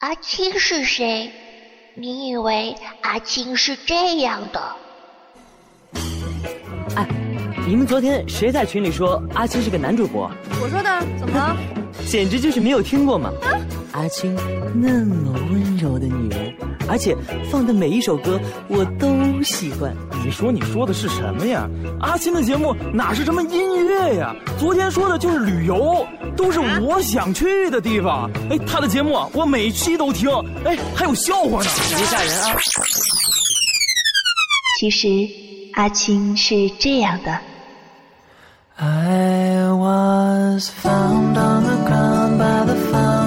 阿青是谁？你以为阿青是这样的？哎，你们昨天谁在群里说阿青是个男主播？我说的，怎么了？简直就是没有听过嘛！阿青那么温柔的女人，而且放的每一首歌我都喜欢。你说你说的是什么呀？阿青的节目哪是什么音乐呀？昨天说的就是旅游，都是我想去的地方。哎，他的节目我每期都听，哎，还有笑话呢，别吓人啊！其实阿青是这样的。I was found on the ground by the fountain.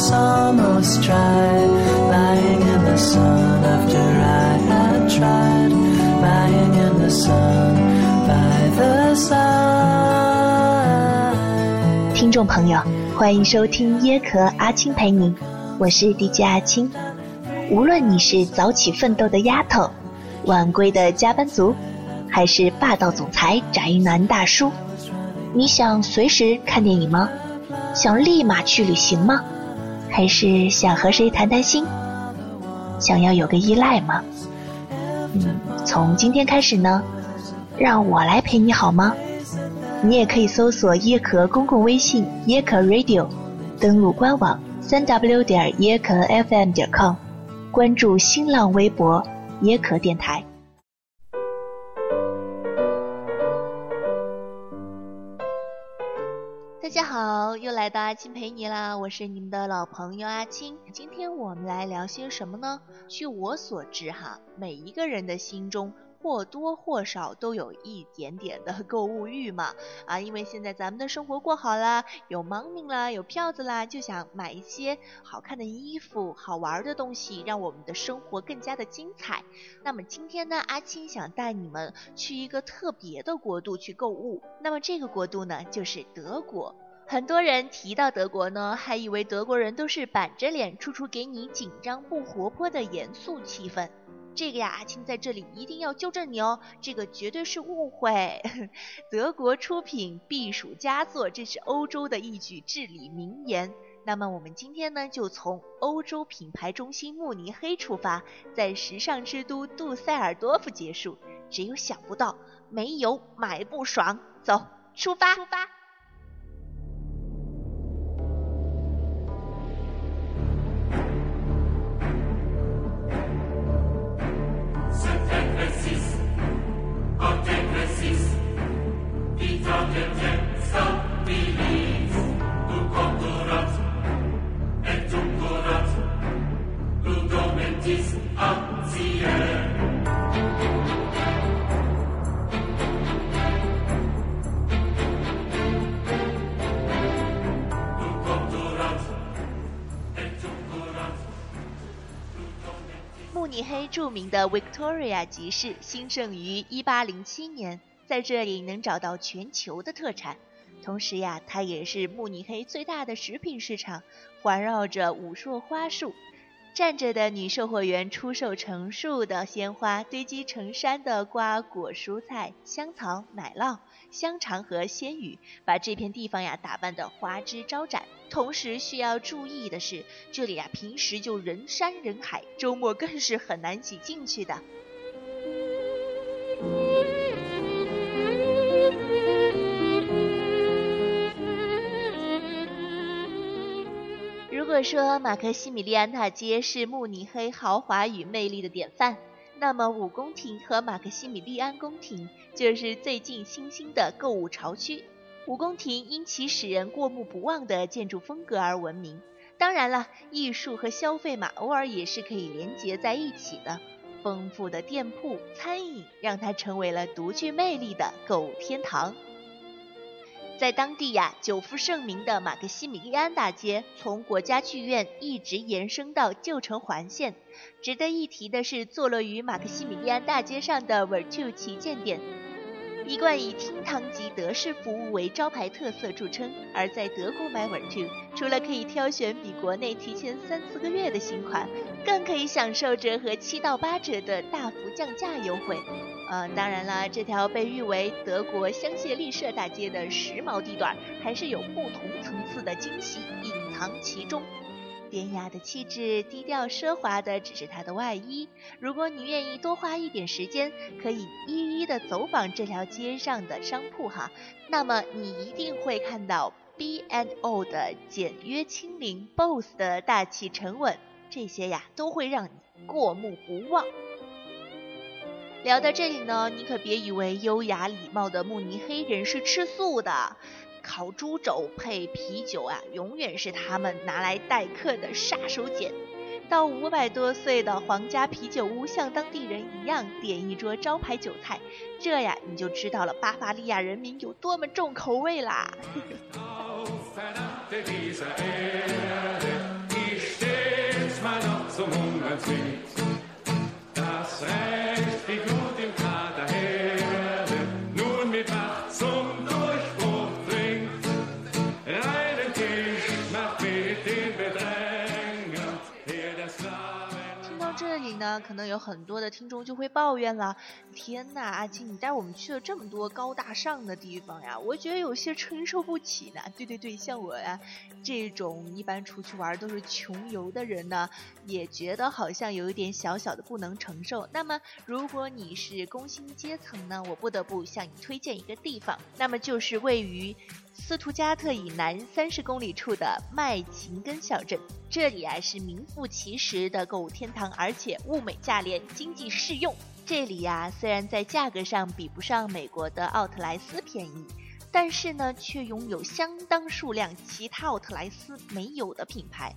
Was almost dry. Lying in the sun after I had tried. Lying in the sun by the side. 听众朋友，欢迎收听椰壳阿青陪你，我是 DJ 阿青。无论你是早起奋斗的丫头，晚归的加班族。还是霸道总裁宅男大叔？你想随时看电影吗？想立马去旅行吗？还是想和谁谈谈心？想要有个依赖吗？嗯，从今天开始呢，让我来陪你好吗？你也可以搜索椰壳公共微信椰壳 Radio，登录官网三 w 点椰壳 FM 点 com，关注新浪微博椰壳电台。又来到阿青陪你啦！我是你们的老朋友阿青。今天我们来聊些什么呢？据我所知，哈，每一个人的心中或多或少都有一点点的购物欲嘛。啊，因为现在咱们的生活过好啦，有 money 啦，有票子啦，就想买一些好看的衣服、好玩的东西，让我们的生活更加的精彩。那么今天呢，阿青想带你们去一个特别的国度去购物。那么这个国度呢，就是德国。很多人提到德国呢，还以为德国人都是板着脸，处处给你紧张不活泼的严肃气氛。这个呀，阿青在这里一定要纠正你哦，这个绝对是误会。德国出品必属佳作，这是欧洲的一句至理名言。那么我们今天呢，就从欧洲品牌中心慕尼黑出发，在时尚之都杜塞尔多夫结束。只有想不到，没有买不爽。走，出发！出发！慕尼黑著名的 Victoria 集市兴盛于一八零七年，在这里能找到全球的特产。同时呀，它也是慕尼黑最大的食品市场，环绕着五束花树。站着的女售货员出售成束的鲜花，堆积成山的瓜果蔬菜、香草、奶酪、香肠和鲜鱼，把这片地方呀打扮得花枝招展。同时需要注意的是，这里呀平时就人山人海，周末更是很难挤进去的。如果说马克西米利安大街是慕尼黑豪华与魅力的典范，那么五宫廷和马克西米利安宫廷就是最近新兴的购物潮区。五宫廷因其使人过目不忘的建筑风格而闻名，当然了，艺术和消费嘛，偶尔也是可以连结在一起的。丰富的店铺、餐饮让它成为了独具魅力的购物天堂。在当地呀，久负盛名的马克西米利安大街，从国家剧院一直延伸到旧城环线。值得一提的是，坐落于马克西米利安大街上的 Virtu 旗舰店。一贯以厅堂级德式服务为招牌特色著称，而在德国买 Virtu，除了可以挑选比国内提前三四个月的新款，更可以享受折合七到八折的大幅降价优惠。呃，当然了，这条被誉为德国香榭丽舍大街的时髦地段，还是有不同层次的惊喜隐。藏其中。典雅的气质，低调奢华的只是它的外衣。如果你愿意多花一点时间，可以一一的走访这条街上的商铺哈，那么你一定会看到 B and O 的简约轻灵，BOSS 的大气沉稳，这些呀都会让你过目不忘。聊到这里呢，你可别以为优雅礼貌的慕尼黑人是吃素的。烤猪肘配啤酒啊，永远是他们拿来待客的杀手锏。到五百多岁的皇家啤酒屋，像当地人一样点一桌招牌酒菜，这呀你就知道了巴伐利亚人民有多么重口味啦。可能有很多的听众就会抱怨了，天呐，阿青，你带我们去了这么多高大上的地方呀，我觉得有些承受不起呢。对对对，像我呀这种一般出去玩都是穷游的人呢，也觉得好像有一点小小的不能承受。那么如果你是工薪阶层呢，我不得不向你推荐一个地方，那么就是位于。斯图加特以南三十公里处的麦琴根小镇，这里啊是名副其实的购物天堂，而且物美价廉，经济适用。这里呀虽然在价格上比不上美国的奥特莱斯便宜，但是呢却拥有相当数量其他奥特莱斯没有的品牌。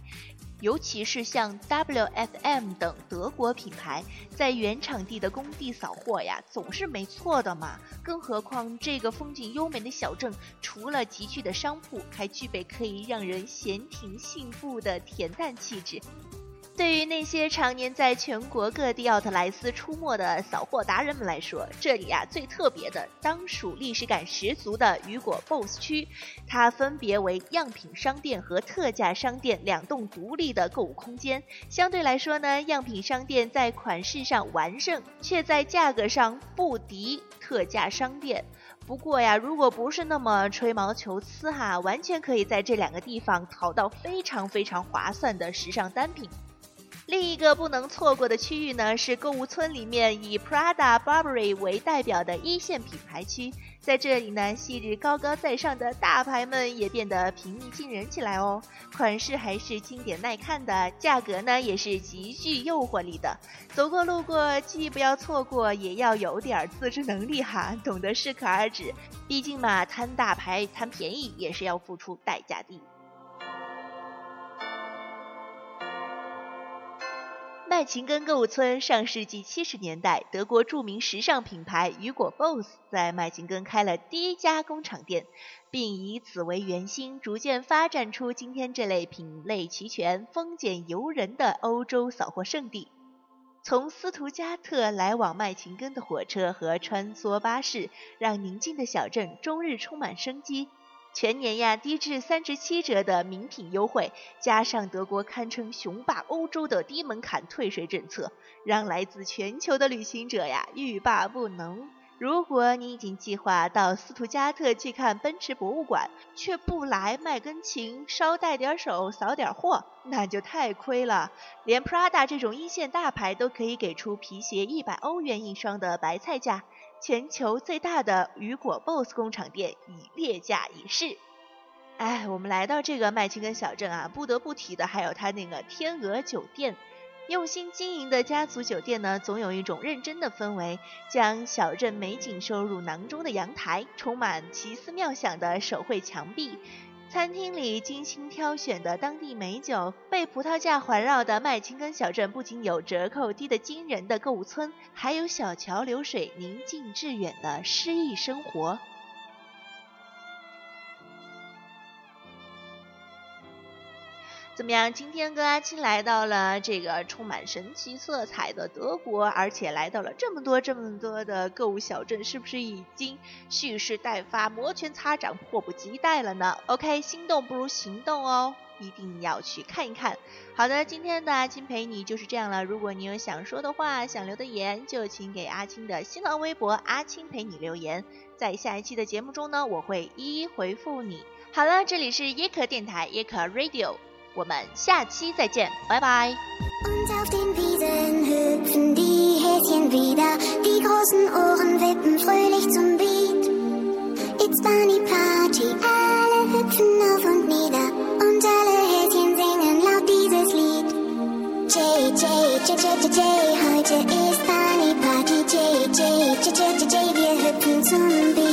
尤其是像 WFM 等德国品牌，在原场地的工地扫货呀，总是没错的嘛。更何况这个风景优美的小镇，除了集聚的商铺，还具备可以让人闲庭信步的恬淡气质。对于那些常年在全国各地奥特莱斯出没的扫货达人们来说，这里啊最特别的当属历史感十足的雨果 BOSS 区。它分别为样品商店和特价商店两栋独立的购物空间。相对来说呢，样品商店在款式上完胜，却在价格上不敌特价商店。不过呀，如果不是那么吹毛求疵哈，完全可以在这两个地方淘到非常非常划算的时尚单品。另一个不能错过的区域呢，是购物村里面以 Prada、Burberry 为代表的一线品牌区。在这里呢，昔日高高在上的大牌们也变得平易近人起来哦。款式还是经典耐看的，价格呢也是极具诱惑力的。走过路过，既不要错过，也要有点自制能力哈，懂得适可而止。毕竟嘛，贪大牌、贪便宜也是要付出代价的。麦琴根购物村，上世纪七十年代，德国著名时尚品牌雨果 BOSS 在麦琴根开了第一家工厂店，并以此为圆心，逐渐发展出今天这类品类齐全、丰俭由人的欧洲扫货圣地。从斯图加特来往麦琴根的火车和穿梭巴士，让宁静的小镇终日充满生机。全年呀，低至三十七折的名品优惠，加上德国堪称雄霸欧洲的低门槛退税政策，让来自全球的旅行者呀欲罢不能。如果你已经计划到斯图加特去看奔驰博物馆，却不来麦根琴捎带点手扫点货，那就太亏了。连 Prada 这种一线大牌都可以给出皮鞋一百欧元一双的白菜价。全球最大的雨果 BOSS 工厂店已列价仪式。哎，我们来到这个麦青根小镇啊，不得不提的还有它那个天鹅酒店。用心经营的家族酒店呢，总有一种认真的氛围，将小镇美景收入囊中的阳台，充满奇思妙想的手绘墙壁。餐厅里精心挑选的当地美酒，被葡萄架环绕的麦青根小镇不仅有折扣低得惊人的购物村，还有小桥流水、宁静致远的诗意生活。怎么样？今天跟阿青来到了这个充满神奇色彩的德国，而且来到了这么多这么多的购物小镇，是不是已经蓄势待发、摩拳擦掌、迫不及待了呢？OK，心动不如行动哦，一定要去看一看。好的，今天的阿青陪你就是这样了。如果你有想说的话、想留的言，就请给阿青的新浪微博“阿青陪你”留言，在下一期的节目中呢，我会一一回复你。好了，这里是耶可电台耶可 Radio。我们下期再见拜拜 undoubting be the hurts and deepest in reader be cause in au rendezvous unfolding to me it's funny party all of the phenomena undoubting heathen zinging and love teases lead j j j j j j hydra is funnyparty j j j j j jejejey hurts and be